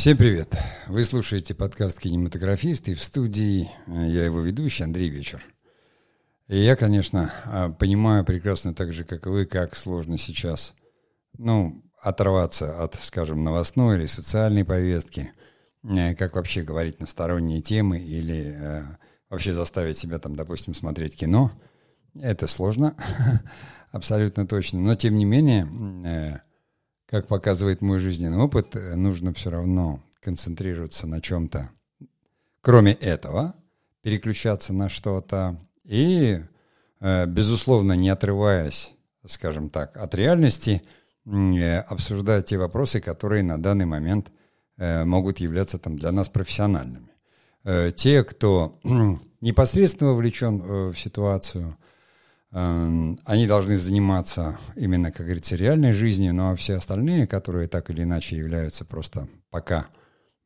Всем привет! Вы слушаете подкаст «Кинематографист» и в студии э, я его ведущий Андрей Вечер. И я, конечно, э, понимаю прекрасно так же, как и вы, как сложно сейчас, ну, оторваться от, скажем, новостной или социальной повестки, э, как вообще говорить на сторонние темы или э, вообще заставить себя там, допустим, смотреть кино. Это сложно, абсолютно точно. Но, тем не менее, э, как показывает мой жизненный опыт, нужно все равно концентрироваться на чем-то, кроме этого, переключаться на что-то и, э, безусловно, не отрываясь, скажем так, от реальности, э, обсуждать те вопросы, которые на данный момент э, могут являться там для нас профессиональными. Те, кто непосредственно вовлечен в ситуацию – они должны заниматься именно, как говорится, реальной жизнью, ну а все остальные, которые так или иначе являются просто пока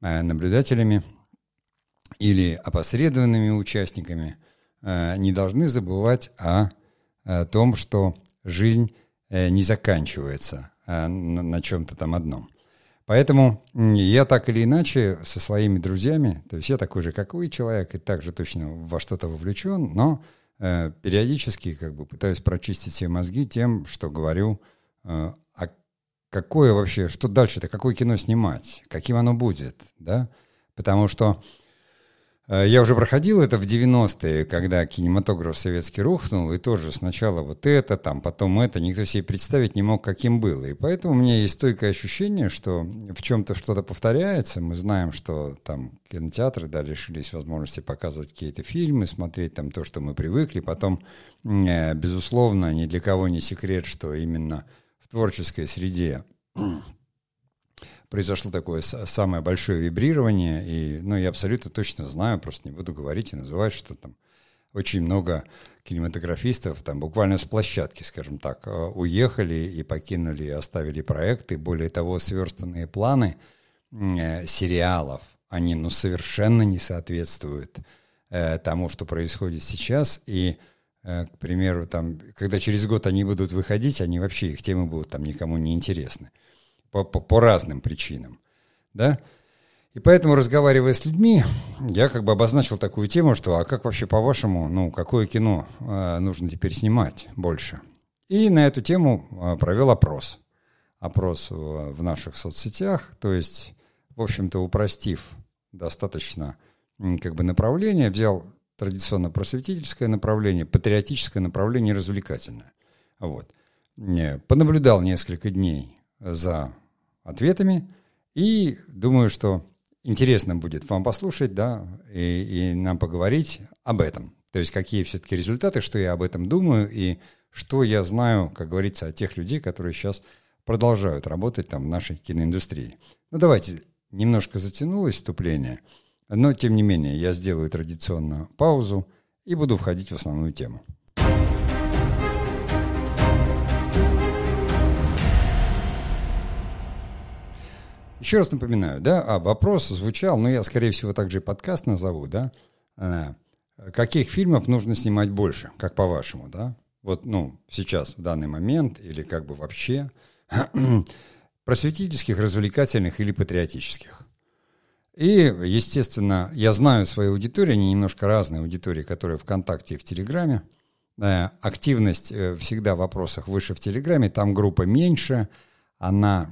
э, наблюдателями или опосредованными участниками, э, не должны забывать о, о том, что жизнь э, не заканчивается на, на чем-то там одном. Поэтому я так или иначе со своими друзьями, то есть я такой же, как вы, человек, и также точно во что-то вовлечен, но Э, периодически как бы пытаюсь прочистить все мозги тем, что говорю, э, а какое вообще, что дальше-то, какое кино снимать, каким оно будет, да? Потому что я уже проходил это в 90-е, когда кинематограф советский рухнул, и тоже сначала вот это, там, потом это, никто себе представить не мог, каким было. И поэтому у меня есть стойкое ощущение, что в чем-то что-то повторяется. Мы знаем, что там кинотеатры, да, лишились возможности показывать какие-то фильмы, смотреть там то, что мы привыкли. Потом, э, безусловно, ни для кого не секрет, что именно в творческой среде произошло такое самое большое вибрирование, и, ну, я абсолютно точно знаю, просто не буду говорить и называть, что там очень много кинематографистов там буквально с площадки, скажем так, э, уехали и покинули, и оставили проекты. Более того, сверстанные планы э, сериалов, они ну, совершенно не соответствуют э, тому, что происходит сейчас. И, э, к примеру, там, когда через год они будут выходить, они вообще, их темы будут там никому не интересны по, по, по разным причинам, да. И поэтому, разговаривая с людьми, я как бы обозначил такую тему, что а как вообще по-вашему, ну, какое кино э, нужно теперь снимать больше? И на эту тему э, провел опрос. Опрос в, в наших соцсетях, то есть, в общем-то, упростив достаточно как бы направление, взял традиционно просветительское направление, патриотическое направление, развлекательное. Вот. Понаблюдал несколько дней за ответами. И думаю, что интересно будет вам послушать, да, и, и нам поговорить об этом. То есть какие все-таки результаты, что я об этом думаю и что я знаю, как говорится, о тех людей, которые сейчас продолжают работать там в нашей киноиндустрии. Ну давайте, немножко затянулось вступление, но тем не менее я сделаю традиционно паузу и буду входить в основную тему. Еще раз напоминаю, да, а вопрос звучал, ну, я, скорее всего, также и подкаст назову, да, а, каких фильмов нужно снимать больше, как по-вашему, да? Вот, ну, сейчас, в данный момент, или как бы вообще, просветительских, развлекательных или патриотических. И, естественно, я знаю свою аудиторию, они немножко разные аудитории, которые ВКонтакте и в Телеграме. Активность э, всегда в вопросах выше в Телеграме, там группа меньше – она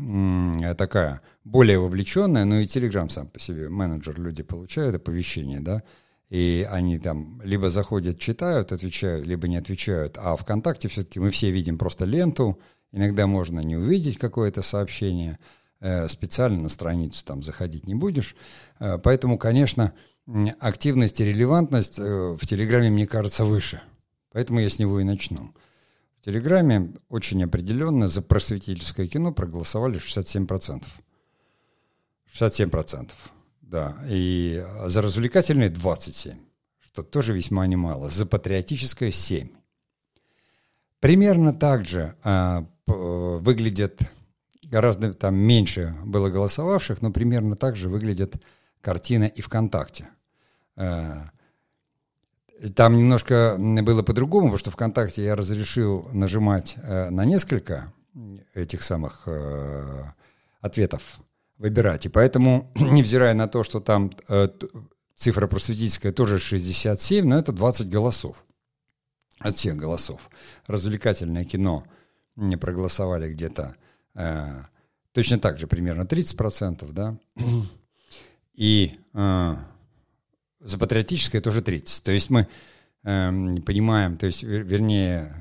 такая более вовлеченная, но и Telegram сам по себе, менеджер, люди получают оповещения, да, и они там либо заходят, читают, отвечают, либо не отвечают. А ВКонтакте все-таки мы все видим просто ленту, иногда можно не увидеть какое-то сообщение, э, специально на страницу там заходить не будешь. Э, поэтому, конечно, активность и релевантность э, в Телеграме, мне кажется, выше. Поэтому я с него и начну. В Телеграме очень определенно за просветительское кино проголосовали 67%. 67%, да. И за развлекательное 27%, что тоже весьма немало. За патриотическое 7%. Примерно так же а, выглядят, гораздо там меньше было голосовавших, но примерно так же выглядит картина и ВКонтакте. А, там немножко было по-другому, потому что ВКонтакте я разрешил нажимать э, на несколько этих самых э, ответов выбирать. И поэтому, невзирая на то, что там э, цифра просветительская тоже 67, но это 20 голосов от всех голосов. Развлекательное кино не проголосовали где-то э, точно так же, примерно 30%, да, и э, за патриотическое тоже 30%. То есть мы э, понимаем, то есть, вер, вернее,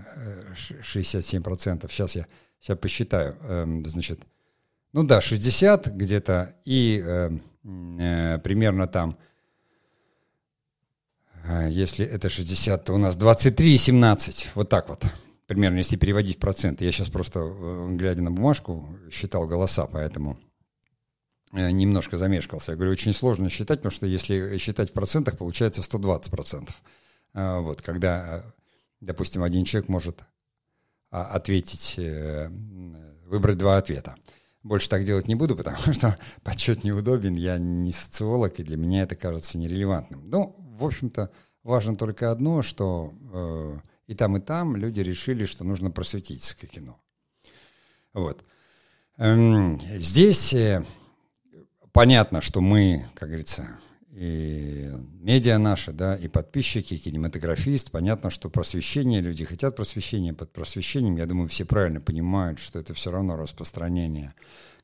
67%, сейчас я сейчас посчитаю, э, значит, ну да, 60 где-то, и э, э, примерно там а, если это 60, то у нас 23,17. Вот так вот. Примерно, если переводить в проценты. Я сейчас просто, э, глядя на бумажку, считал голоса, поэтому э, немножко замешкался. Я говорю, очень сложно считать, потому что если считать в процентах, получается 120 процентов. А, вот, когда, э, допустим, один человек может а, ответить, выбрать два ответа. Больше так делать не буду, потому что подсчет неудобен, я не социолог, и для меня это кажется нерелевантным. Ну, в общем-то, важно только одно, что э, и там, и там люди решили, что нужно просветительское кино. Вот. Эм, здесь э, понятно, что мы, как говорится, и медиа наши, да, и подписчики, и кинематографист, понятно, что просвещение, люди хотят просвещения, под просвещением, я думаю, все правильно понимают, что это все равно распространение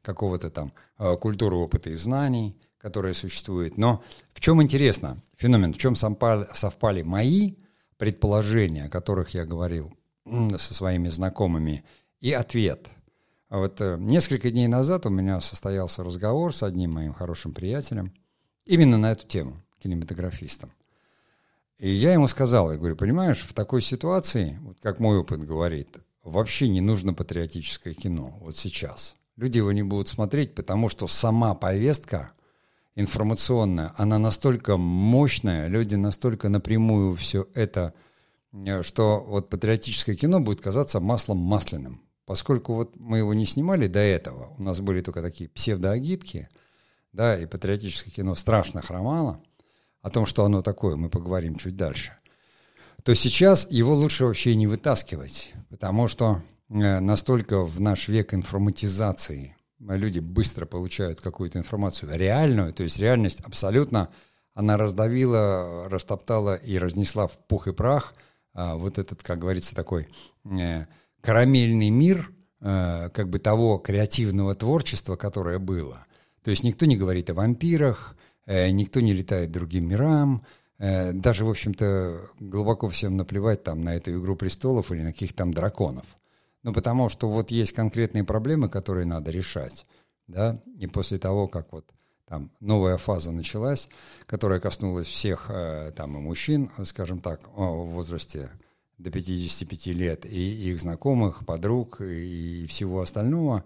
какого-то там э, культуры опыта и знаний, которая существует. Но в чем интересно феномен, в чем совпали мои предположения, о которых я говорил со своими знакомыми, и ответ. Вот э, несколько дней назад у меня состоялся разговор с одним моим хорошим приятелем именно на эту тему, кинематографистом. И я ему сказал, я говорю, понимаешь, в такой ситуации, вот как мой опыт говорит, вообще не нужно патриотическое кино вот сейчас. Люди его не будут смотреть, потому что сама повестка информационная, она настолько мощная, люди настолько напрямую все это, э, что вот патриотическое кино будет казаться маслом масляным. Поскольку вот мы его не снимали до этого, у нас были только такие псевдоагитки, да, и патриотическое кино страшно хромало, о том, что оно такое, мы поговорим чуть дальше, то сейчас его лучше вообще не вытаскивать, потому что э, настолько в наш век информатизации люди быстро получают какую-то информацию реальную, то есть реальность абсолютно, она раздавила, растоптала и разнесла в пух и прах а, вот этот, как говорится, такой э, карамельный мир э, как бы того креативного творчества, которое было. То есть никто не говорит о вампирах, э, никто не летает другим мирам, э, даже, в общем-то, глубоко всем наплевать там на эту «Игру престолов» или на каких-то там драконов – ну, потому что вот есть конкретные проблемы, которые надо решать, да, и после того, как вот там новая фаза началась, которая коснулась всех э, там и мужчин, скажем так, в возрасте до 55 лет, и их знакомых, подруг и всего остального,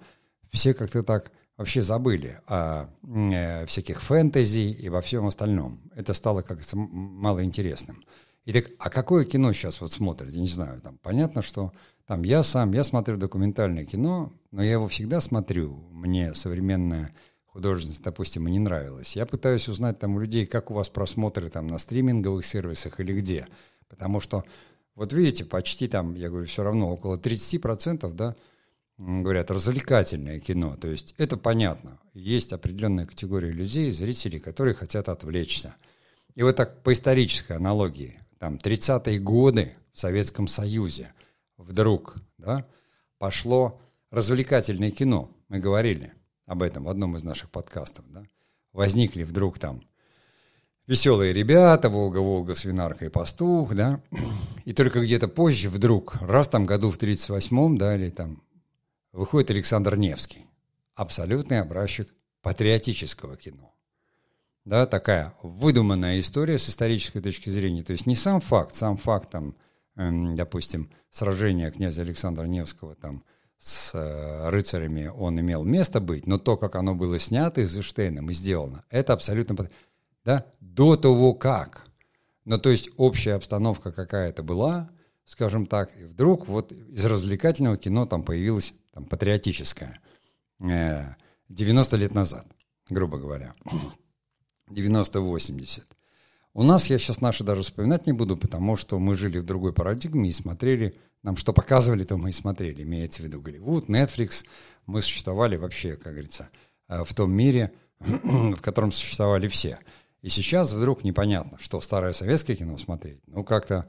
все как-то так вообще забыли о э, всяких фэнтези и во всем остальном. Это стало как-то малоинтересным. И так, а какое кино сейчас вот смотрят? Я не знаю, там понятно, что там я сам, я смотрю документальное кино, но я его всегда смотрю. Мне современная художественность, допустим, и не нравилась. Я пытаюсь узнать там у людей, как у вас просмотры там на стриминговых сервисах или где. Потому что, вот видите, почти там, я говорю, все равно около 30%, да, говорят, развлекательное кино. То есть это понятно. Есть определенная категория людей, зрителей, которые хотят отвлечься. И вот так по исторической аналогии, там 30-е годы в Советском Союзе – вдруг да, пошло развлекательное кино. Мы говорили об этом в одном из наших подкастов. Да. Возникли вдруг там веселые ребята, Волга-Волга, Свинарка и Пастух, да, и только где-то позже вдруг, раз там году в 38-м, да, или там, выходит Александр Невский, абсолютный образчик патриотического кино. Да, такая выдуманная история с исторической точки зрения. То есть не сам факт, сам факт там Эм, допустим, сражение князя Александра Невского там с э, рыцарями, он имел место быть, но то, как оно было снято Эйзенштейном и сделано, это абсолютно... Да? До того как. Ну, то есть общая обстановка какая-то была, скажем так, и вдруг вот из развлекательного кино там появилось там, патриотическое. 90 э, лет назад, грубо говоря. 90-80. У нас, я сейчас наши даже вспоминать не буду, потому что мы жили в другой парадигме и смотрели, нам что показывали, то мы и смотрели, имеется в виду Голливуд, Netflix, мы существовали вообще, как говорится, э, в том мире, в котором существовали все. И сейчас вдруг непонятно, что старое советское кино смотреть. Ну, как-то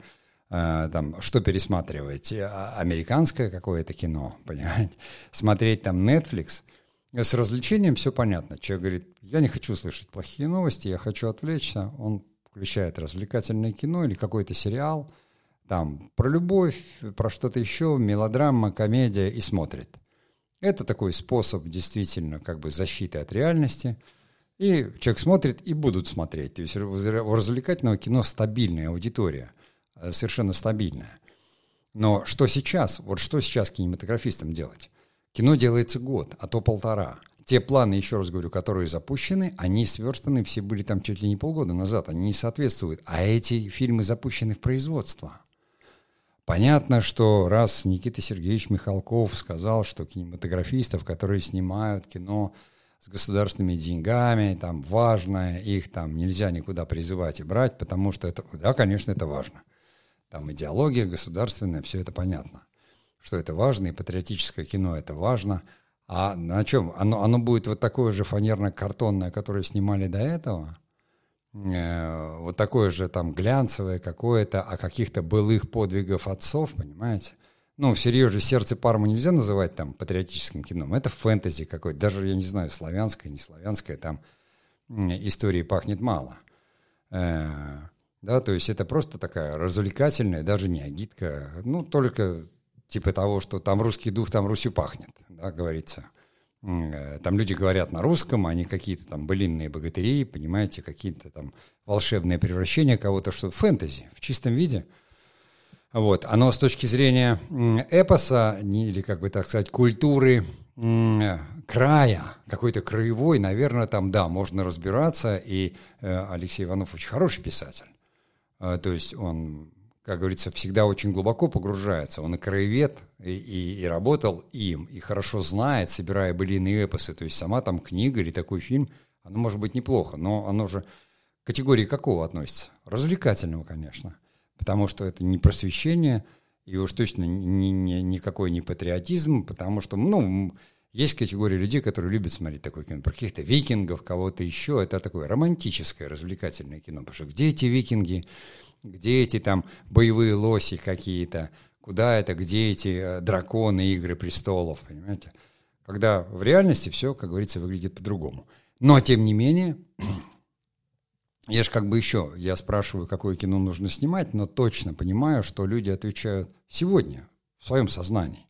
э, там, что пересматривать? А, американское какое-то кино, понимаете? Смотреть там Netflix. С развлечением все понятно. Человек говорит, я не хочу слышать плохие новости, я хочу отвлечься. Он включает развлекательное кино или какой-то сериал, там, про любовь, про что-то еще, мелодрама, комедия, и смотрит. Это такой способ действительно как бы защиты от реальности – и человек смотрит, и будут смотреть. То есть у развлекательного кино стабильная аудитория, э, совершенно стабильная. Но что сейчас? Вот что сейчас кинематографистам делать? Кино делается год, а то полтора. Те планы, еще раз говорю, которые запущены, они сверстаны, все были там чуть ли не полгода назад, они не соответствуют. А эти фильмы запущены в производство. Понятно, что раз Никита Сергеевич Михалков сказал, что кинематографистов, которые снимают кино, с государственными деньгами, там важно, их там нельзя никуда призывать и брать, потому что это, да, конечно, это важно. Там идеология государственная, все это понятно. Что это важно, и патриотическое кино это важно. А на чем? Оно, оно будет вот такое же фанерно-картонное, которое снимали до этого? Э, вот такое же там глянцевое какое-то, о каких-то былых подвигов отцов, понимаете? Ну, всерьез же «Сердце Пармы» нельзя называть там патриотическим кином. Это фэнтези какой-то, даже, я не знаю, славянское, не славянское, там истории пахнет мало. Э, да, то есть это просто такая развлекательная, даже не агитка, ну, только типа того, что там русский дух, там Русью пахнет, да, говорится. Э, там люди говорят на русском, они какие-то там былинные богатыри, понимаете, какие-то там волшебные превращения кого-то, что фэнтези в чистом виде – вот. Оно с точки зрения эпоса, или, как бы так сказать, культуры края, какой-то краевой, наверное, там, да, можно разбираться, и э, Алексей Иванов очень хороший писатель. Э, то есть он, как говорится, всегда очень глубоко погружается. Он и краевед, и, и, и работал им, и хорошо знает, собирая былиные эпосы. То есть сама там книга или такой фильм, оно может быть неплохо, но оно же к категории какого относится? Развлекательного, конечно потому что это не просвещение, и уж точно ни, ни, никакой не патриотизм, потому что, ну, есть категория людей, которые любят смотреть такое кино, про каких-то викингов, кого-то еще, это такое романтическое, развлекательное кино, потому что где эти викинги, где эти там боевые лоси какие-то, куда это, где эти э, драконы, игры престолов, понимаете? Когда в реальности все, как говорится, выглядит по-другому. Но, тем не менее, я же как бы еще, я спрашиваю, какое кино нужно снимать, но точно понимаю, что люди отвечают сегодня, в своем сознании.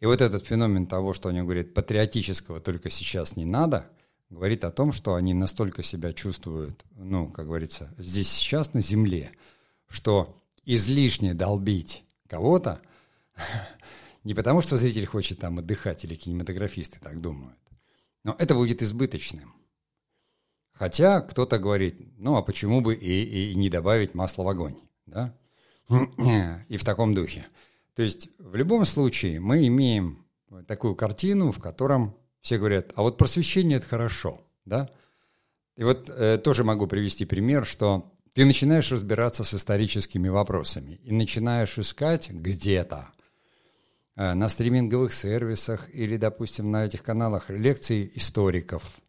И вот этот феномен того, что они говорят, патриотического только сейчас не надо, говорит о том, что они настолько себя чувствуют, ну, как говорится, здесь сейчас на земле, что излишне долбить кого-то, не потому что зритель хочет там отдыхать или кинематографисты так думают, но это будет избыточным. Хотя кто-то говорит, ну а почему бы и, и не добавить масло в огонь, да? И в таком духе. То есть в любом случае мы имеем такую картину, в котором все говорят, а вот просвещение это хорошо, да? И вот э, тоже могу привести пример, что ты начинаешь разбираться с историческими вопросами и начинаешь искать где-то э, на стриминговых сервисах или, допустим, на этих каналах лекции историков,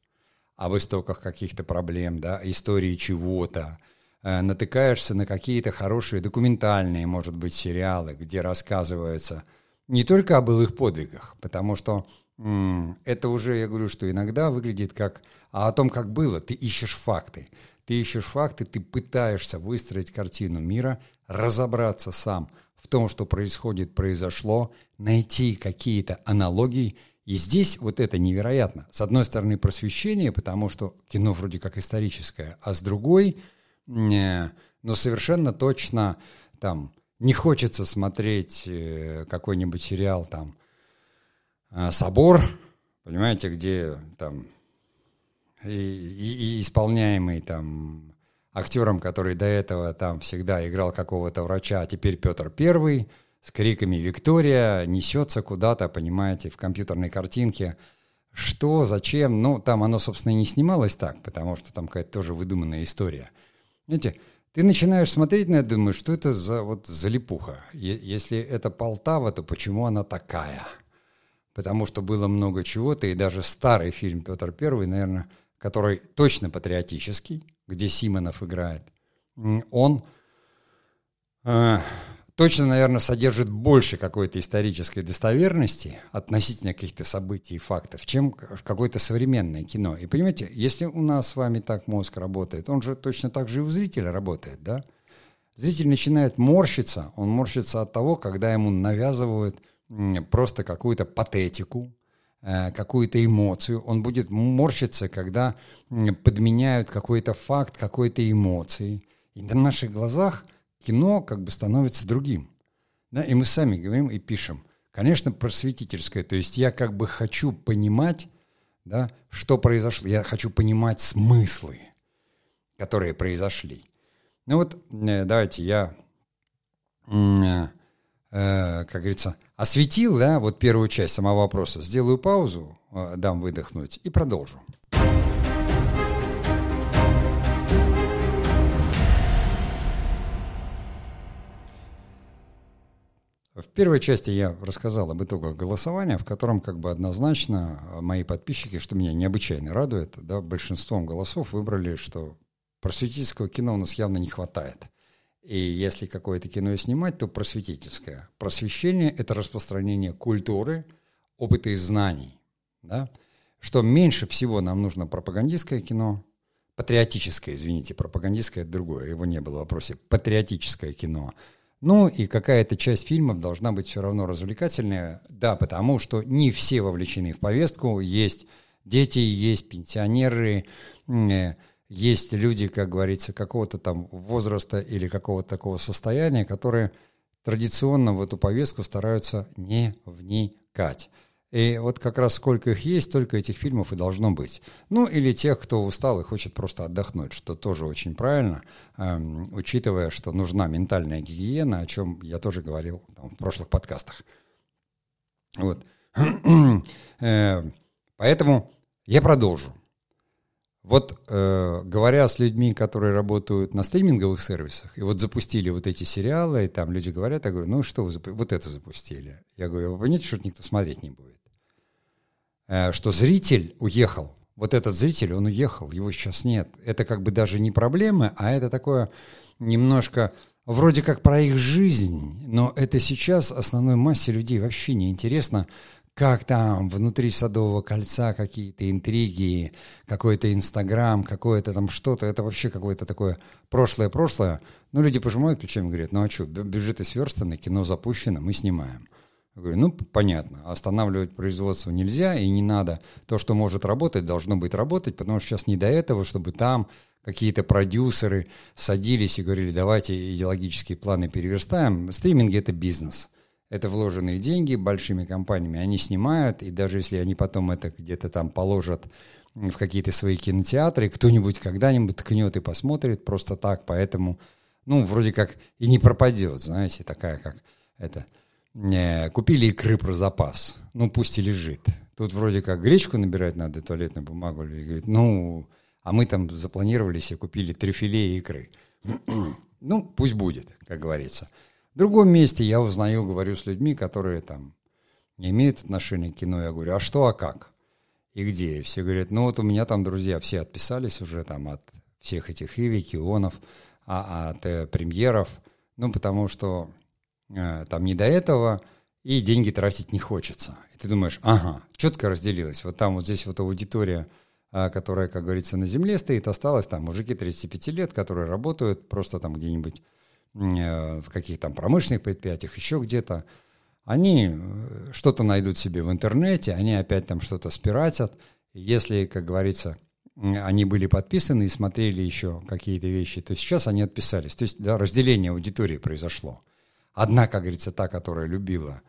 об истоках каких-то проблем, да, истории чего-то, э, натыкаешься на какие-то хорошие документальные, может быть, сериалы, где рассказывается не только о былых подвигах, потому что м- это уже, я говорю, что иногда выглядит как а о том, как было, ты ищешь факты. Ты ищешь факты, ты пытаешься выстроить картину мира, разобраться сам в том, что происходит, произошло, найти какие-то аналогии и здесь вот это невероятно. С одной стороны просвещение, потому что кино вроде как историческое, а с другой, э, но совершенно точно там не хочется смотреть э, какой-нибудь сериал там э, «Собор», понимаете, где там и, и, и исполняемый там актером, который до этого там всегда играл какого-то врача, а теперь Петр Первый – с криками «Виктория!» несется куда-то, понимаете, в компьютерной картинке. Что, зачем? Ну, там оно, собственно, и не снималось так, потому что там какая-то тоже выдуманная история. Знаете, ты начинаешь смотреть на это, думаешь, что это за вот залипуха? Если это Полтава, то почему она такая? потому что было много чего-то, и даже старый фильм «Петр Первый», наверное, который точно патриотический, где Симонов играет, он э, точно, наверное, содержит больше какой-то исторической достоверности относительно каких-то событий и фактов, чем какое-то современное кино. И понимаете, если у нас с вами так мозг работает, он же точно так же и у зрителя работает, да? Зритель начинает морщиться, он морщится от того, когда ему навязывают просто какую-то патетику, э, какую-то эмоцию. Он будет морщиться, когда подменяют какой-то факт, какой-то эмоции. И на наших глазах кино как бы становится другим. Да? И мы сами говорим и пишем. Конечно, просветительское. То есть я как бы хочу понимать, да, что произошло. Я хочу понимать смыслы, которые произошли. Ну вот, э, давайте я, э, э, как говорится, осветил, да, вот первую часть самого вопроса. Сделаю паузу, дам выдохнуть и продолжу. В первой части я рассказал об итогах голосования, в котором как бы однозначно мои подписчики, что меня необычайно радует, да, большинством голосов выбрали, что Просветительского кино у нас явно не хватает. И если какое-то кино снимать, то просветительское. Просвещение – это распространение культуры, опыта и знаний. Да? Что меньше всего нам нужно пропагандистское кино, патриотическое, извините, пропагандистское – это другое, его не было в вопросе, патриотическое кино. Ну и какая-то часть фильмов должна быть все равно развлекательная, да, потому что не все вовлечены в повестку, есть дети, есть пенсионеры, э, есть люди, как говорится, какого-то там возраста или какого-то такого состояния, которые традиционно в эту повестку стараются не вникать. И вот как раз сколько их есть, столько этих фильмов и должно быть. Ну, или тех, кто устал и хочет просто отдохнуть, что тоже очень правильно, эм, учитывая, что нужна ментальная гигиена, о чем я тоже говорил там, в прошлых подкастах. Вот. Э, поэтому я продолжу. Вот э, говоря с людьми, которые работают на стриминговых сервисах, и вот запустили вот эти сериалы, и там люди говорят, я говорю, ну что вы? Вот это запустили. Я говорю, вы понимаете, что никто смотреть не будет? Э, что зритель уехал. Вот этот зритель, он уехал, его сейчас нет. Это как бы даже не проблемы, а это такое немножко вроде как про их жизнь, но это сейчас основной массе людей вообще не интересно, как там внутри Садового кольца какие-то интриги, какой-то Инстаграм, какое-то там что-то, это вообще какое-то такое прошлое-прошлое. Ну, люди пожимают плечами и говорят, ну а что, бюджеты сверстаны, кино запущено, мы снимаем. Я говорю, ну, понятно, останавливать производство нельзя и не надо. То, что может работать, должно быть работать, потому что сейчас не до этого, чтобы там какие-то продюсеры садились и говорили, давайте идеологические планы переверстаем. Стриминг — это бизнес — это вложенные деньги большими компаниями, они снимают, и даже если они потом это где-то там положат в какие-то свои кинотеатры, кто-нибудь когда-нибудь ткнет и посмотрит просто так, поэтому, ну, вроде как и не пропадет, знаете, такая как это, купили икры про запас, ну, пусть и лежит. Тут вроде как гречку набирать надо, туалетную бумагу, и говорит, ну, а мы там запланировали себе, купили трюфеле и икры. ну, пусть будет, как говорится. В другом месте я узнаю, говорю с людьми, которые там не имеют отношения к кино. Я говорю, а что, а как? И где? И все говорят, ну вот у меня там друзья все отписались уже там от всех этих Иви, Кионов, а, от э, премьеров. Ну, потому что э, там не до этого, и деньги тратить не хочется. И ты думаешь, ага, четко разделилось. Вот там вот здесь вот аудитория, э, которая, как говорится, на земле стоит, осталась там мужики 35 лет, которые работают просто там где-нибудь в каких-то там промышленных предприятиях, еще где-то, они э, что-то найдут себе в интернете, они опять там что-то спиратят. Если, как говорится, они были подписаны и смотрели еще какие-то вещи, то сейчас они отписались. То есть да, разделение аудитории произошло. Одна, как говорится, та, которая любила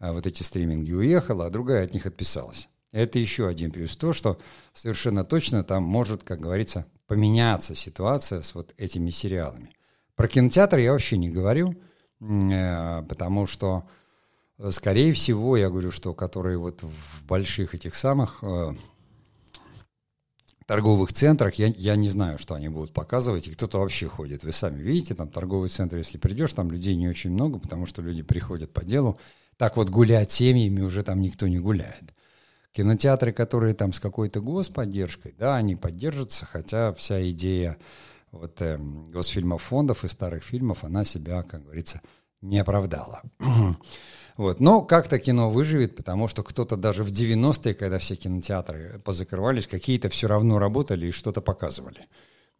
э, вот эти стриминги, уехала, а другая от них отписалась. Это еще один плюс то, что совершенно точно там может, как говорится, поменяться ситуация с вот этими сериалами. Про кинотеатр я вообще не говорю, э, потому что, э, скорее всего, я говорю, что которые вот в больших этих самых э, торговых центрах, я, я не знаю, что они будут показывать, и кто-то вообще ходит. Вы сами видите, там торговый центр, если придешь, там людей не очень много, потому что люди приходят по делу. так вот гулять семьями уже там никто не гуляет. Кинотеатры, которые там с какой-то господдержкой, да, они поддержатся, хотя вся идея вот э, госфильмов фондов и старых фильмов, она себя, как говорится, не оправдала. вот. Но как-то кино выживет, потому что кто-то даже в 90-е, когда все кинотеатры позакрывались, какие-то все равно работали и что-то показывали.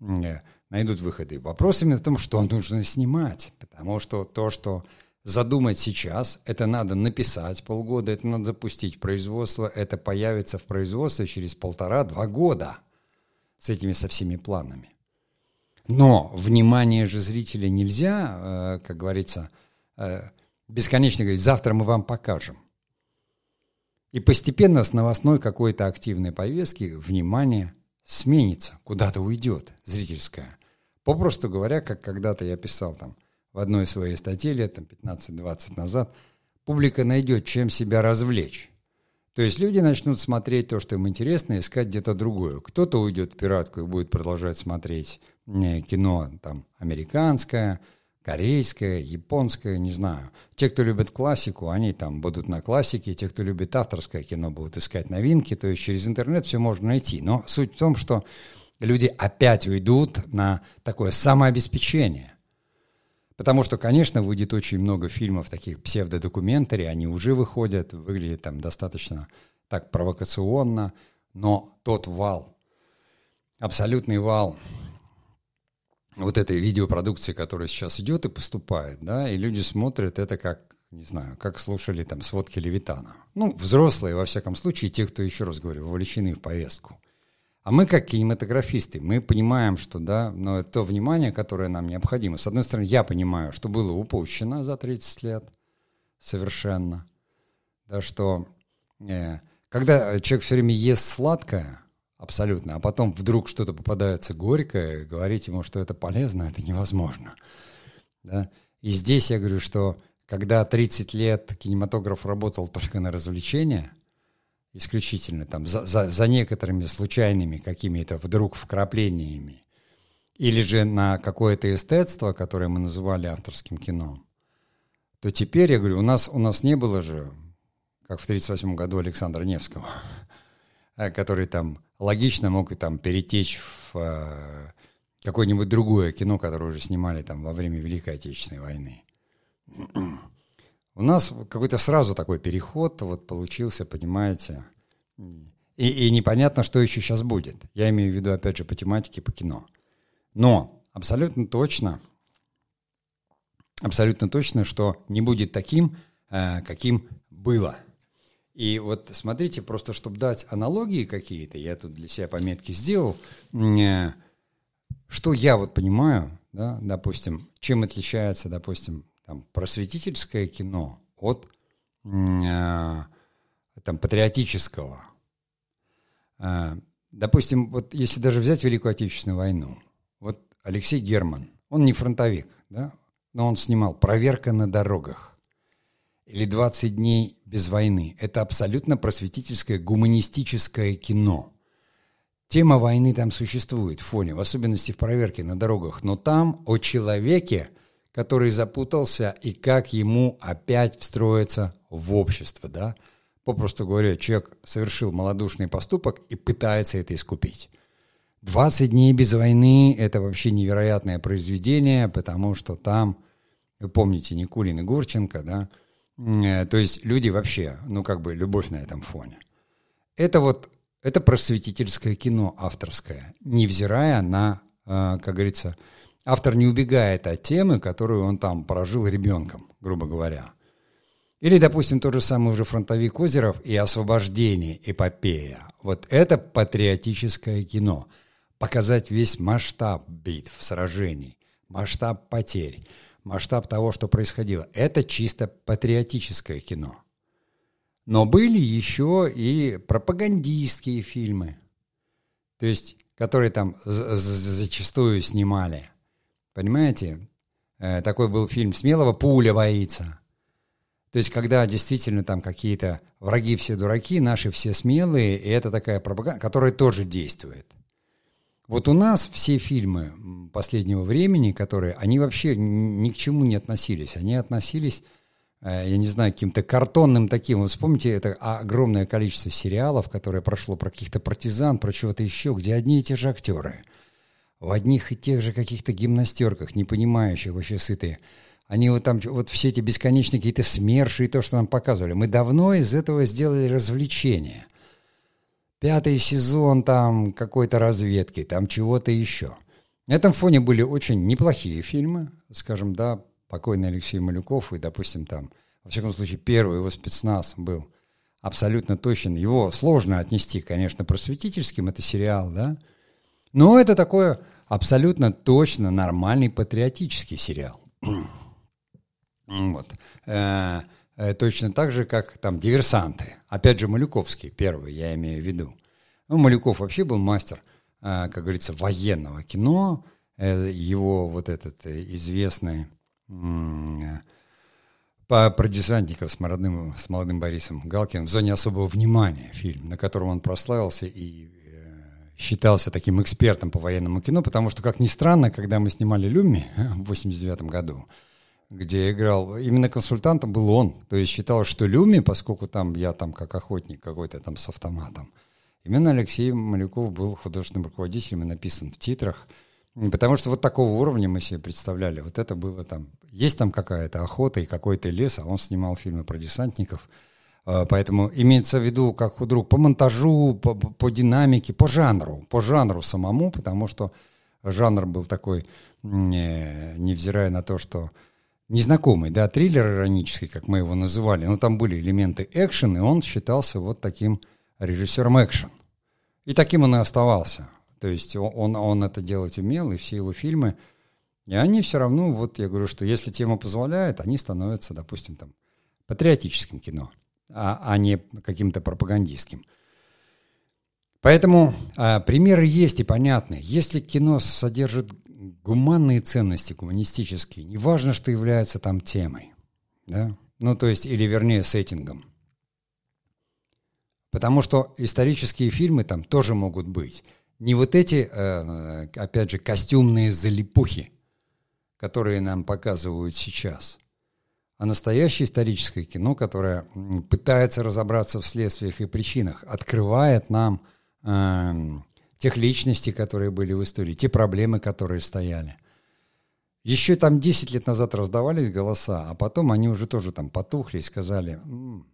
Э, найдут выходы. Вопрос именно в том, что нужно снимать, потому что то, что задумать сейчас, это надо написать полгода, это надо запустить производство, это появится в производстве через полтора-два года с этими со всеми планами. Но внимание же зрителя нельзя, э, как говорится, э, бесконечно говорить, завтра мы вам покажем. И постепенно с новостной какой-то активной повестки внимание сменится, куда-то уйдет зрительское. Попросту говоря, как когда-то я писал там в одной своей статье лет там 15-20 назад, публика найдет, чем себя развлечь. То есть люди начнут смотреть то, что им интересно, искать где-то другое. Кто-то уйдет в пиратку и будет продолжать смотреть кино там американское, корейское, японское, не знаю. Те, кто любит классику, они там будут на классике, те, кто любит авторское кино, будут искать новинки, то есть через интернет все можно найти. Но суть в том, что люди опять уйдут на такое самообеспечение. Потому что, конечно, выйдет очень много фильмов, таких псевдодокументари, они уже выходят, выглядят там достаточно так провокационно, но тот вал, абсолютный вал вот этой видеопродукции, которая сейчас идет и поступает, да, и люди смотрят это как, не знаю, как слушали там сводки Левитана. Ну, взрослые, во всяком случае, те, кто, еще раз говорю, вовлечены в повестку. А мы, как кинематографисты, мы понимаем, что да, но то внимание, которое нам необходимо. С одной стороны, я понимаю, что было упущено за 30 лет совершенно. Да, что э, когда человек все время ест сладкое, абсолютно, а потом вдруг что-то попадается горькое, говорить ему, что это полезно, это невозможно. Да? И здесь я говорю, что когда 30 лет кинематограф работал только на развлечения – исключительно там за, за, за некоторыми случайными какими-то вдруг вкраплениями, или же на какое-то эстетство, которое мы называли авторским кино, то теперь, я говорю, у нас, у нас не было же, как в 1938 году Александра Невского, который там логично мог и там перетечь в э, какое-нибудь другое кино, которое уже снимали там во время Великой Отечественной войны. У нас какой-то сразу такой переход вот получился, понимаете. И, и непонятно, что еще сейчас будет. Я имею в виду, опять же, по тематике, по кино. Но абсолютно точно, абсолютно точно, что не будет таким, э, каким было. И вот смотрите, просто чтобы дать аналогии какие-то, я тут для себя пометки сделал, э, что я вот понимаю, да, допустим, чем отличается, допустим, там, просветительское кино от э, там, патриотического. Э, допустим, вот если даже взять Великую Отечественную войну, вот Алексей Герман, он не фронтовик, да, но он снимал «Проверка на дорогах» или «20 дней без войны». Это абсолютно просветительское гуманистическое кино. Тема войны там существует в фоне, в особенности в проверке на дорогах, но там о человеке, который запутался и как ему опять встроиться в общество, да? Попросту говоря, человек совершил малодушный поступок и пытается это искупить. 20 дней без войны – это вообще невероятное произведение, потому что там, вы помните, Никулин и Гурченко, да, то есть люди вообще, ну как бы любовь на этом фоне. Это вот, это просветительское кино авторское, невзирая на, э, как говорится, автор не убегает от темы, которую он там прожил ребенком, грубо говоря. Или, допустим, тот же самый уже фронтовик Озеров и «Освобождение. Эпопея». Вот это патриотическое кино. Показать весь масштаб битв, сражений, масштаб потерь, масштаб того, что происходило. Это чисто патриотическое кино. Но были еще и пропагандистские фильмы, то есть, которые там зачастую снимали – Понимаете? Э, такой был фильм «Смелого пуля боится». То есть, когда действительно там какие-то враги все дураки, наши все смелые, и это такая пропаганда, которая тоже действует. Вот у нас все фильмы последнего времени, которые, они вообще ни к чему не относились. Они относились э, я не знаю, каким-то картонным таким. Вы вспомните, это огромное количество сериалов, которое прошло про каких-то партизан, про чего-то еще, где одни и те же актеры. В одних и тех же каких-то гимнастерках, не понимающих вообще сытые. Они вот там, вот все эти бесконечные какие-то смерши и то, что нам показывали. Мы давно из этого сделали развлечение. Пятый сезон там какой-то разведки, там чего-то еще. На этом фоне были очень неплохие фильмы, скажем, да, покойный Алексей Малюков и, допустим, там, во всяком случае, первый его спецназ был абсолютно точен. Его сложно отнести, конечно, просветительским, это сериал, да, но это такое абсолютно точно нормальный патриотический сериал. Вот. Э, э, точно так же, как там диверсанты. Опять же, Малюковский первый, я имею в виду. Ну, Малюков вообще был мастер, э, как говорится, военного кино. Его вот этот известный по, про десантников с молодым, с молодым Борисом Галкиным в зоне особого внимания фильм, на котором он прославился и считался таким экспертом по военному кино, потому что, как ни странно, когда мы снимали «Люми» в 89 году, где играл, именно консультантом был он. То есть считал, что Люми, поскольку там я там как охотник какой-то там с автоматом, именно Алексей Малюков был художественным руководителем и написан в титрах. Потому что вот такого уровня мы себе представляли. Вот это было там... Есть там какая-то охота и какой-то лес, а он снимал фильмы про десантников. А, поэтому имеется в виду, как худрук, по монтажу, по, по динамике, по жанру, по жанру самому, потому что жанр был такой, невзирая на то, что незнакомый, да, триллер иронический, как мы его называли, но там были элементы экшен, и он считался вот таким режиссером экшен. И таким он и оставался. То есть он, он это делать умел, и все его фильмы, и они все равно, вот я говорю, что если тема позволяет, они становятся, допустим, там, патриотическим кино, а, а не каким-то пропагандистским. Поэтому а, примеры есть и понятны. Если кино содержит гуманные ценности, гуманистические, неважно, что является там темой, да, ну, то есть, или вернее, сеттингом. Потому что исторические фильмы там тоже могут быть. Не вот эти, э, опять же, костюмные залипухи, которые нам показывают сейчас, а настоящее историческое кино, которое пытается разобраться в следствиях и причинах, открывает нам эм, тех личностей, которые были в истории, те проблемы, которые стояли. Еще там 10 лет назад раздавались голоса, а потом они уже тоже там потухли и сказали, м-м,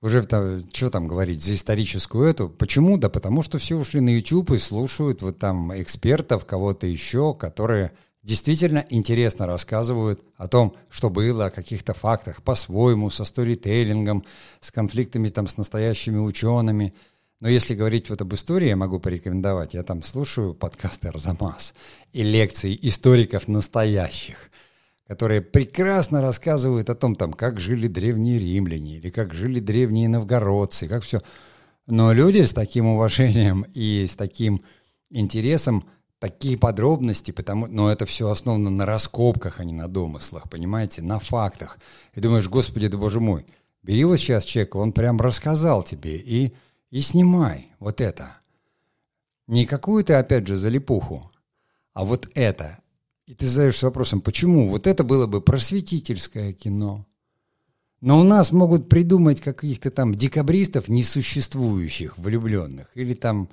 уже там, что там говорить, за историческую эту. Почему? Да потому что все ушли на YouTube и слушают вот там экспертов, кого-то еще, которые действительно интересно рассказывают о том, что было, о каких-то фактах, по-своему, со сторителлингом, с конфликтами там с настоящими учеными – но если говорить вот об истории, я могу порекомендовать. Я там слушаю подкасты «Арзамас» и лекции историков настоящих, которые прекрасно рассказывают о том, там, как жили древние римляне или как жили древние новгородцы, как все. Но люди с таким уважением и с таким интересом такие подробности, потому, но это все основано на раскопках, а не на домыслах, понимаете, на фактах. И думаешь, господи, да боже мой, бери вот сейчас человека, он прям рассказал тебе, и и снимай вот это. Не какую-то, опять же, залипуху, а вот это. И ты задаешься вопросом, почему? Вот это было бы просветительское кино. Но у нас могут придумать каких-то там декабристов, несуществующих, влюбленных. Или там,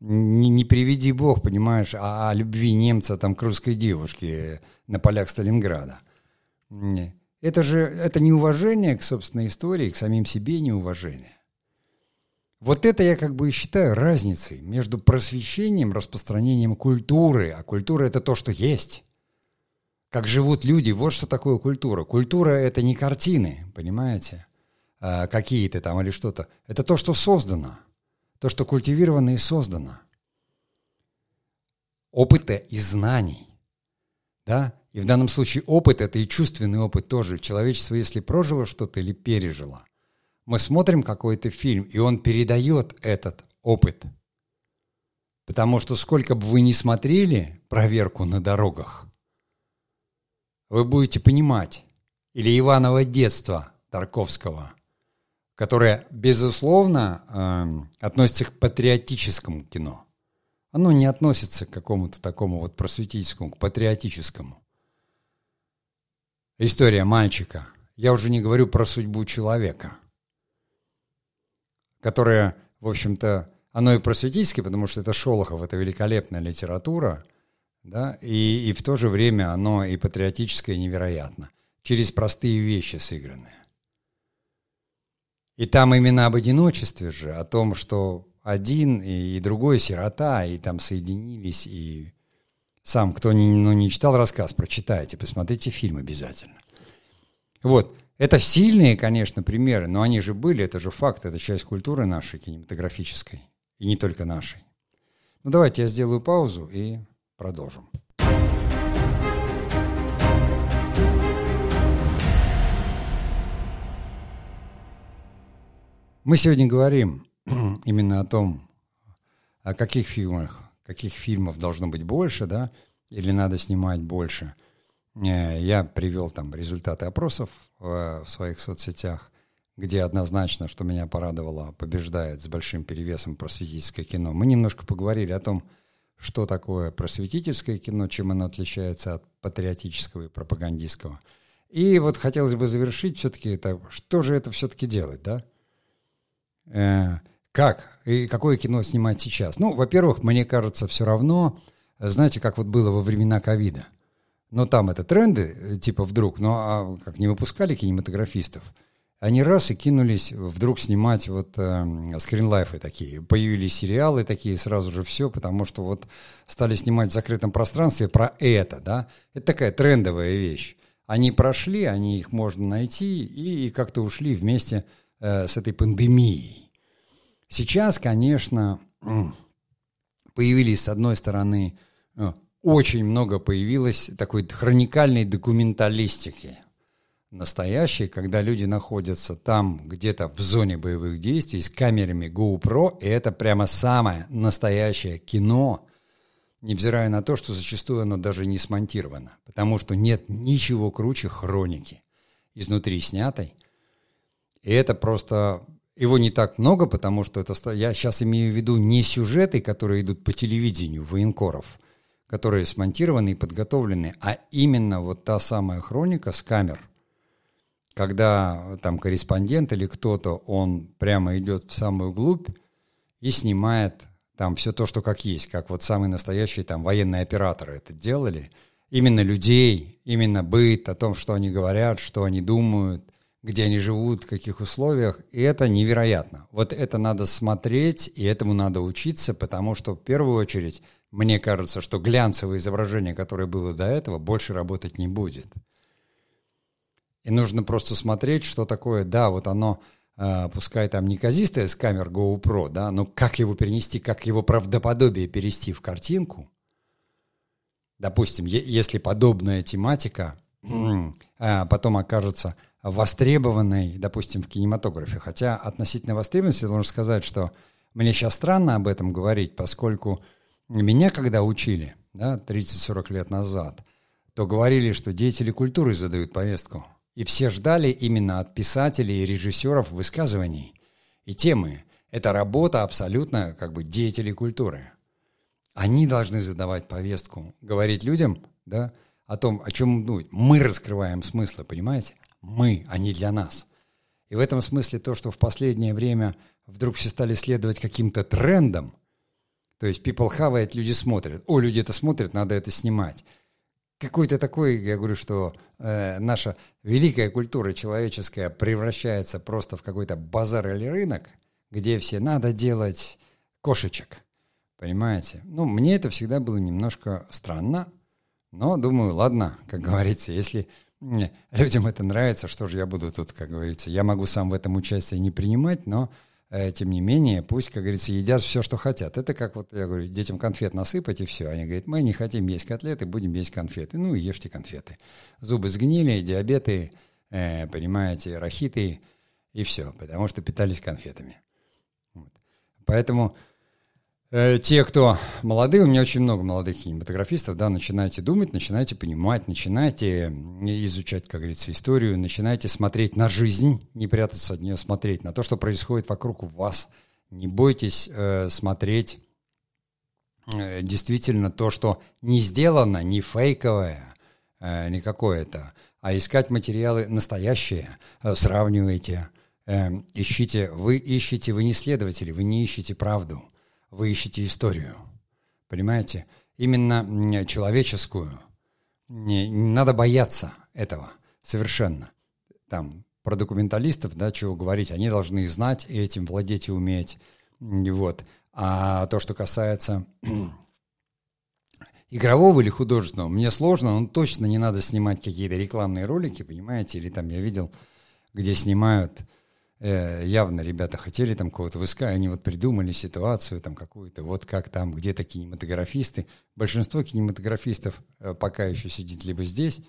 не, не приведи бог, понимаешь, а о любви немца там к русской девушке на полях Сталинграда. Это же это неуважение к собственной истории, к самим себе неуважение. Вот это я как бы и считаю разницей между просвещением, распространением культуры, а культура – это то, что есть. Как живут люди, вот что такое культура. Культура – это не картины, понимаете, а какие-то там или что-то. Это то, что создано, то, что культивировано и создано. Опыта и знаний, да, и в данном случае опыт – это и чувственный опыт тоже. Человечество, если прожило что-то или пережило – мы смотрим какой-то фильм, и он передает этот опыт. Потому что сколько бы вы ни смотрели проверку на дорогах, вы будете понимать, или Иваново детство Тарковского, которое, безусловно, э, относится к патриотическому кино. Оно не относится к какому-то такому вот просветительскому, к патриотическому. история мальчика. Я уже не говорю про судьбу человека, которая, в общем-то, оно и просветительское, потому что это Шолохов, это великолепная литература, да, и, и в то же время оно и патриотическое невероятно, через простые вещи сыгранные. И там именно об одиночестве же, о том, что один и, и другой сирота, и там соединились, и сам, кто не, ну, не читал рассказ, прочитайте, посмотрите фильм обязательно. Вот, это сильные, конечно, примеры, но они же были, это же факт, это часть культуры нашей кинематографической, и не только нашей. Ну давайте я сделаю паузу и продолжим. Мы сегодня говорим именно о том, о каких фильмах, каких фильмов должно быть больше, да, или надо снимать больше. Э, я привел там результаты опросов в своих соцсетях, где однозначно, что меня порадовало, побеждает с большим перевесом просветительское кино. Мы немножко поговорили о том, что такое просветительское кино, чем оно отличается от патриотического и пропагандистского. И вот хотелось бы завершить все-таки это, что же это все-таки делать, да? Э, как и какое кино снимать сейчас? Ну, во-первых, мне кажется, все равно, знаете, как вот было во времена ковида. Но там это тренды, э, типа вдруг, но а как не выпускали кинематографистов, они раз и кинулись вдруг снимать вот э, скринлайфы такие. Появились сериалы такие, сразу же все, потому что вот стали снимать в закрытом пространстве про это, да. Это такая трендовая вещь. Они прошли, они их можно найти и, и как-то ушли вместе э, с этой пандемией. Сейчас, конечно, появились, с одной стороны, э, очень много появилось такой хроникальной документалистики настоящей, когда люди находятся там где-то в зоне боевых действий с камерами GoPro, и это прямо самое настоящее кино, невзирая на то, что зачастую оно даже не смонтировано, потому что нет ничего круче хроники изнутри снятой, и это просто... Его не так много, потому что это... Я сейчас имею в виду не сюжеты, которые идут по телевидению военкоров, которые смонтированы и подготовлены, а именно вот та самая хроника с камер, когда там корреспондент или кто-то, он прямо идет в самую глубь и снимает там все то, что как есть, как вот самые настоящие там военные операторы это делали, именно людей, именно быт, о том, что они говорят, что они думают, где они живут, в каких условиях, и это невероятно. Вот это надо смотреть, и этому надо учиться, потому что в первую очередь мне кажется, что глянцевое изображение, которое было до этого, больше работать не будет. И нужно просто смотреть, что такое, да, вот оно, э, пускай там неказистое с камер GoPro, да, но как его перенести, как его правдоподобие перевести в картинку. Допустим, если подобная тематика э, потом окажется востребованной, допустим, в кинематографе. Хотя относительно востребованности должен сказать, что мне сейчас странно об этом говорить, поскольку меня когда учили, да, 30-40 лет назад, то говорили, что деятели культуры задают повестку. И все ждали именно от писателей и режиссеров высказываний. И темы. Это работа абсолютно как бы деятелей культуры. Они должны задавать повестку, говорить людям, да, о том, о чем ну, мы раскрываем смыслы, понимаете? мы, а не для нас. И в этом смысле то, что в последнее время вдруг все стали следовать каким-то трендам, то есть people have it, люди смотрят. О, люди это смотрят, надо это снимать. Какой-то такой, я говорю, что э, наша великая культура человеческая превращается просто в какой-то базар или рынок, где все надо делать кошечек. Понимаете? Ну, мне это всегда было немножко странно, но думаю, ладно, как говорится, если не, людям это нравится, что же я буду тут, как говорится. Я могу сам в этом участие не принимать, но тем не менее, пусть, как говорится, едят все, что хотят. Это как вот, я говорю, детям конфет насыпать и все. Они говорят, мы не хотим есть котлеты, будем есть конфеты. Ну, ешьте конфеты. Зубы сгнили, диабеты, э, понимаете, рахиты и все, потому что питались конфетами. Вот. Поэтому Э, те, кто молодые, у меня очень много молодых кинематографистов, да, начинайте думать, начинайте понимать, начинайте изучать, как говорится, историю, начинайте смотреть на жизнь, не прятаться от нее, смотреть на то, что происходит вокруг вас. Не бойтесь э, смотреть э, действительно то, что не сделано, не фейковое, э, не какое-то, а искать материалы настоящие, э, сравнивайте, э, ищите. Вы ищете, вы не следователи, вы не ищете правду, вы ищете историю. Понимаете? Именно человеческую. Не, не надо бояться этого совершенно. Там про документалистов, да, чего говорить, они должны знать и этим владеть и уметь. Вот. А то, что касается игрового или художественного, мне сложно, но точно не надо снимать какие-то рекламные ролики, понимаете, или там я видел, где снимают, явно ребята хотели там кого-то выскать, они вот придумали ситуацию там какую-то, вот как там где-то кинематографисты, большинство кинематографистов э, пока еще сидит либо здесь,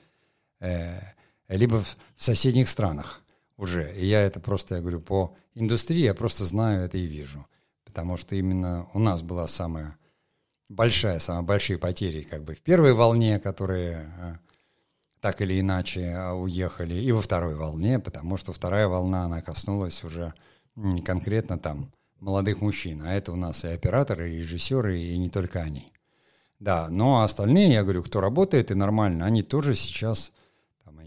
э, либо в, соседних странах уже. И я это просто, я говорю, по индустрии я просто знаю это и вижу. Потому что именно у нас была самая большая, самые большие потери как бы в первой волне, которые э, так или иначе э, уехали, и во второй волне, потому что вторая волна, она коснулась уже конкретно там молодых мужчин, а это у нас и операторы, и режиссеры, и не только они. Да, но остальные, я говорю, кто работает и нормально, они тоже сейчас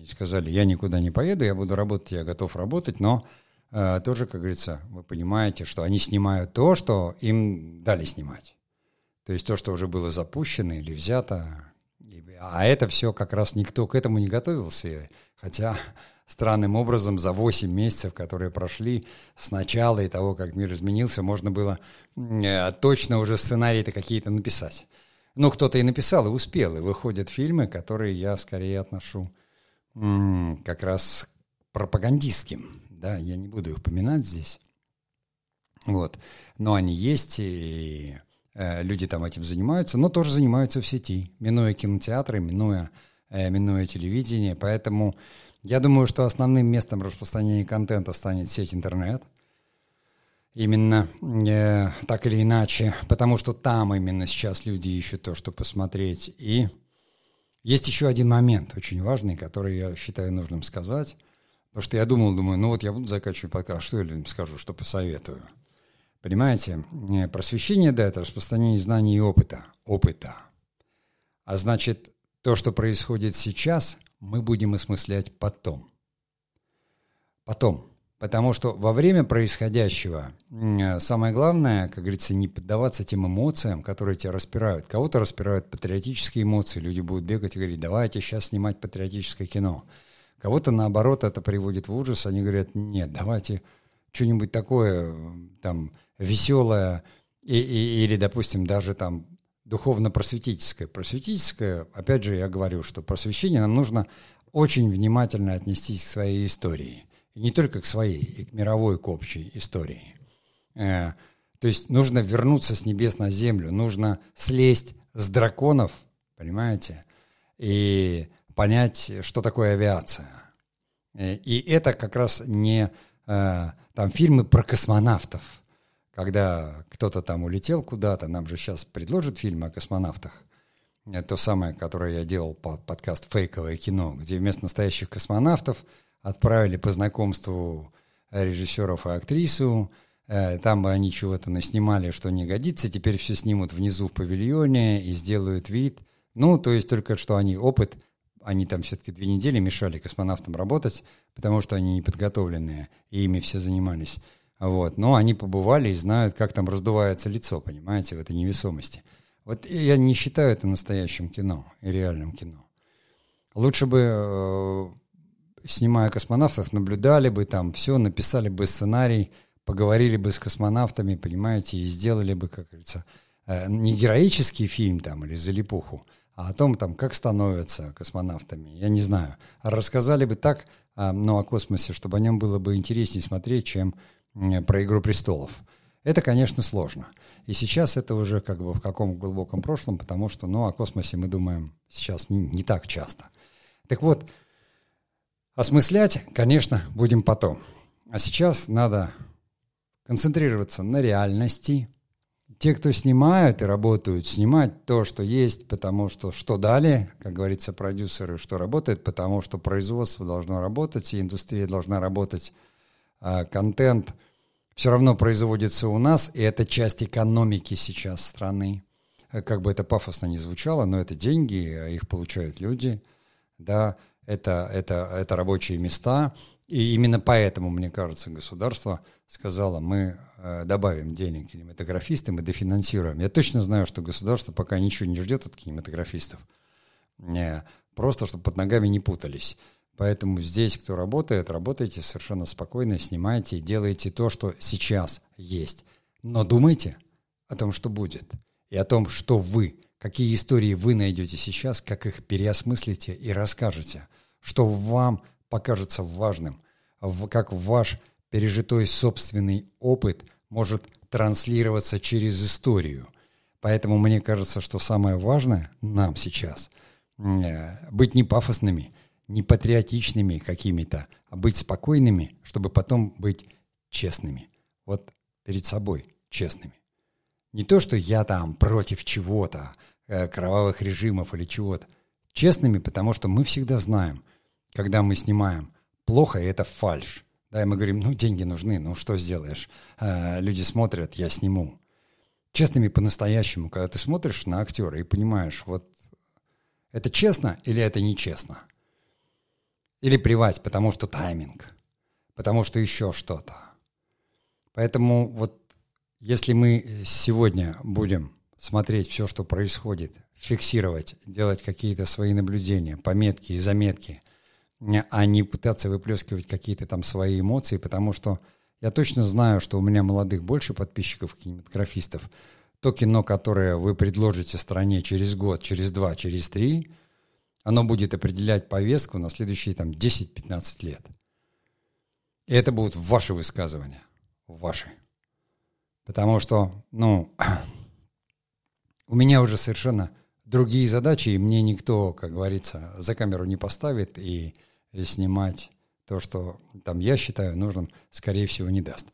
сказали, я никуда не поеду, я буду работать, я готов работать, но э, тоже, как говорится, вы понимаете, что они снимают то, что им дали снимать. То есть то, что уже было запущено или взято. А это все как раз никто к этому не готовился. Хотя странным образом за 8 месяцев, которые прошли с начала и того, как мир изменился, можно было э, точно уже сценарии-то какие-то написать. Ну, кто-то и написал, и успел, и выходят фильмы, которые я скорее отношу как раз пропагандистским. Да, я не буду их упоминать здесь. Вот. Но они есть, и люди там этим занимаются, но тоже занимаются в сети, минуя кинотеатры, минуя, э, минуя телевидение. Поэтому я думаю, что основным местом распространения контента станет сеть интернет. Именно э, так или иначе, потому что там именно сейчас люди ищут то, что посмотреть. И есть еще один момент очень важный, который я считаю нужным сказать. Потому что я думал, думаю, ну вот я буду заканчивать подкаст, что я людям скажу, что посоветую. Понимаете, просвещение, да, это распространение знаний и опыта. Опыта. А значит, то, что происходит сейчас, мы будем осмыслять потом. Потом. Потому что во время происходящего самое главное, как говорится, не поддаваться тем эмоциям, которые тебя распирают. Кого-то распирают патриотические эмоции, люди будут бегать и говорить, давайте сейчас снимать патриотическое кино. Кого-то, наоборот, это приводит в ужас, они говорят, нет, давайте что-нибудь такое, там, веселое, и, и, или, допустим, даже там духовно-просветительское. Просветительское, опять же, я говорю, что просвещение нам нужно очень внимательно отнестись к своей истории – и не только к своей, и к мировой, к общей истории. Э, то есть нужно вернуться с небес на землю, нужно слезть с драконов, понимаете, и понять, что такое авиация. Э, и это как раз не э, там фильмы про космонавтов, когда кто-то там улетел куда-то, нам же сейчас предложат фильм о космонавтах, то самое, которое я делал под подкаст «Фейковое кино», где вместо настоящих космонавтов – отправили по знакомству режиссеров и актрису, э, там бы они чего-то наснимали, что не годится, теперь все снимут внизу в павильоне и сделают вид. Ну, то есть только что они опыт, они там все-таки две недели мешали космонавтам работать, потому что они неподготовленные, и ими все занимались. Вот. Но они побывали и знают, как там раздувается лицо, понимаете, в этой невесомости. Вот я не считаю это настоящим кино и реальным кино. Лучше бы э, снимая космонавтов, наблюдали бы там все, написали бы сценарий, поговорили бы с космонавтами, понимаете, и сделали бы, как говорится, э, не героический фильм там или залипуху, а о том, там, как становятся космонавтами, я не знаю. Рассказали бы так, а, ну, о космосе, чтобы о нем было бы интереснее смотреть, чем про «Игру престолов». Это, конечно, сложно. И сейчас это уже как бы в каком глубоком прошлом, потому что, ну, о космосе мы думаем сейчас не, не так часто. Так вот, Осмыслять, конечно, будем потом. А сейчас надо концентрироваться на реальности. Те, кто снимают и работают, снимать то, что есть, потому что что дали, как говорится, продюсеры, что работает, потому что производство должно работать, и индустрия должна работать, контент все равно производится у нас, и это часть экономики сейчас страны. Как бы это пафосно не звучало, но это деньги, а их получают люди, да, это, это, это рабочие места. И именно поэтому, мне кажется, государство сказало, мы э, добавим денег кинематографистам и дофинансируем. Я точно знаю, что государство пока ничего не ждет от кинематографистов. Не, просто, чтобы под ногами не путались. Поэтому здесь, кто работает, работайте совершенно спокойно, снимайте и делайте то, что сейчас есть. Но думайте о том, что будет, и о том, что вы, какие истории вы найдете сейчас, как их переосмыслите и расскажете – что вам покажется важным, как ваш пережитой собственный опыт может транслироваться через историю. Поэтому мне кажется, что самое важное нам сейчас э, быть не пафосными, не патриотичными какими-то, а быть спокойными, чтобы потом быть честными. Вот перед собой честными. Не то, что я там против чего-то, э, кровавых режимов или чего-то. Честными, потому что мы всегда знаем, когда мы снимаем плохо, это фальш. Да, и мы говорим, ну, деньги нужны, ну, что сделаешь? Э, люди смотрят, я сниму. Честными по-настоящему, когда ты смотришь на актера и понимаешь, вот это честно или это нечестно? Или плевать, потому что тайминг, потому что еще что-то. Поэтому вот если мы сегодня будем смотреть все, что происходит, фиксировать, делать какие-то свои наблюдения, пометки и заметки, а не пытаться выплескивать какие-то там свои эмоции, потому что я точно знаю, что у меня молодых больше подписчиков кинематографистов. То кино, которое вы предложите стране через год, через два, через три, оно будет определять повестку на следующие там 10-15 лет. И это будут ваши высказывания. Ваши. Потому что, ну, у меня уже совершенно другие задачи, и мне никто, как говорится, за камеру не поставит, и и снимать то, что там я считаю нужным, скорее всего, не даст.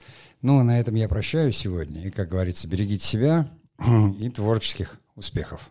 Ну, на этом я прощаюсь сегодня. И, как говорится, берегите себя и творческих успехов.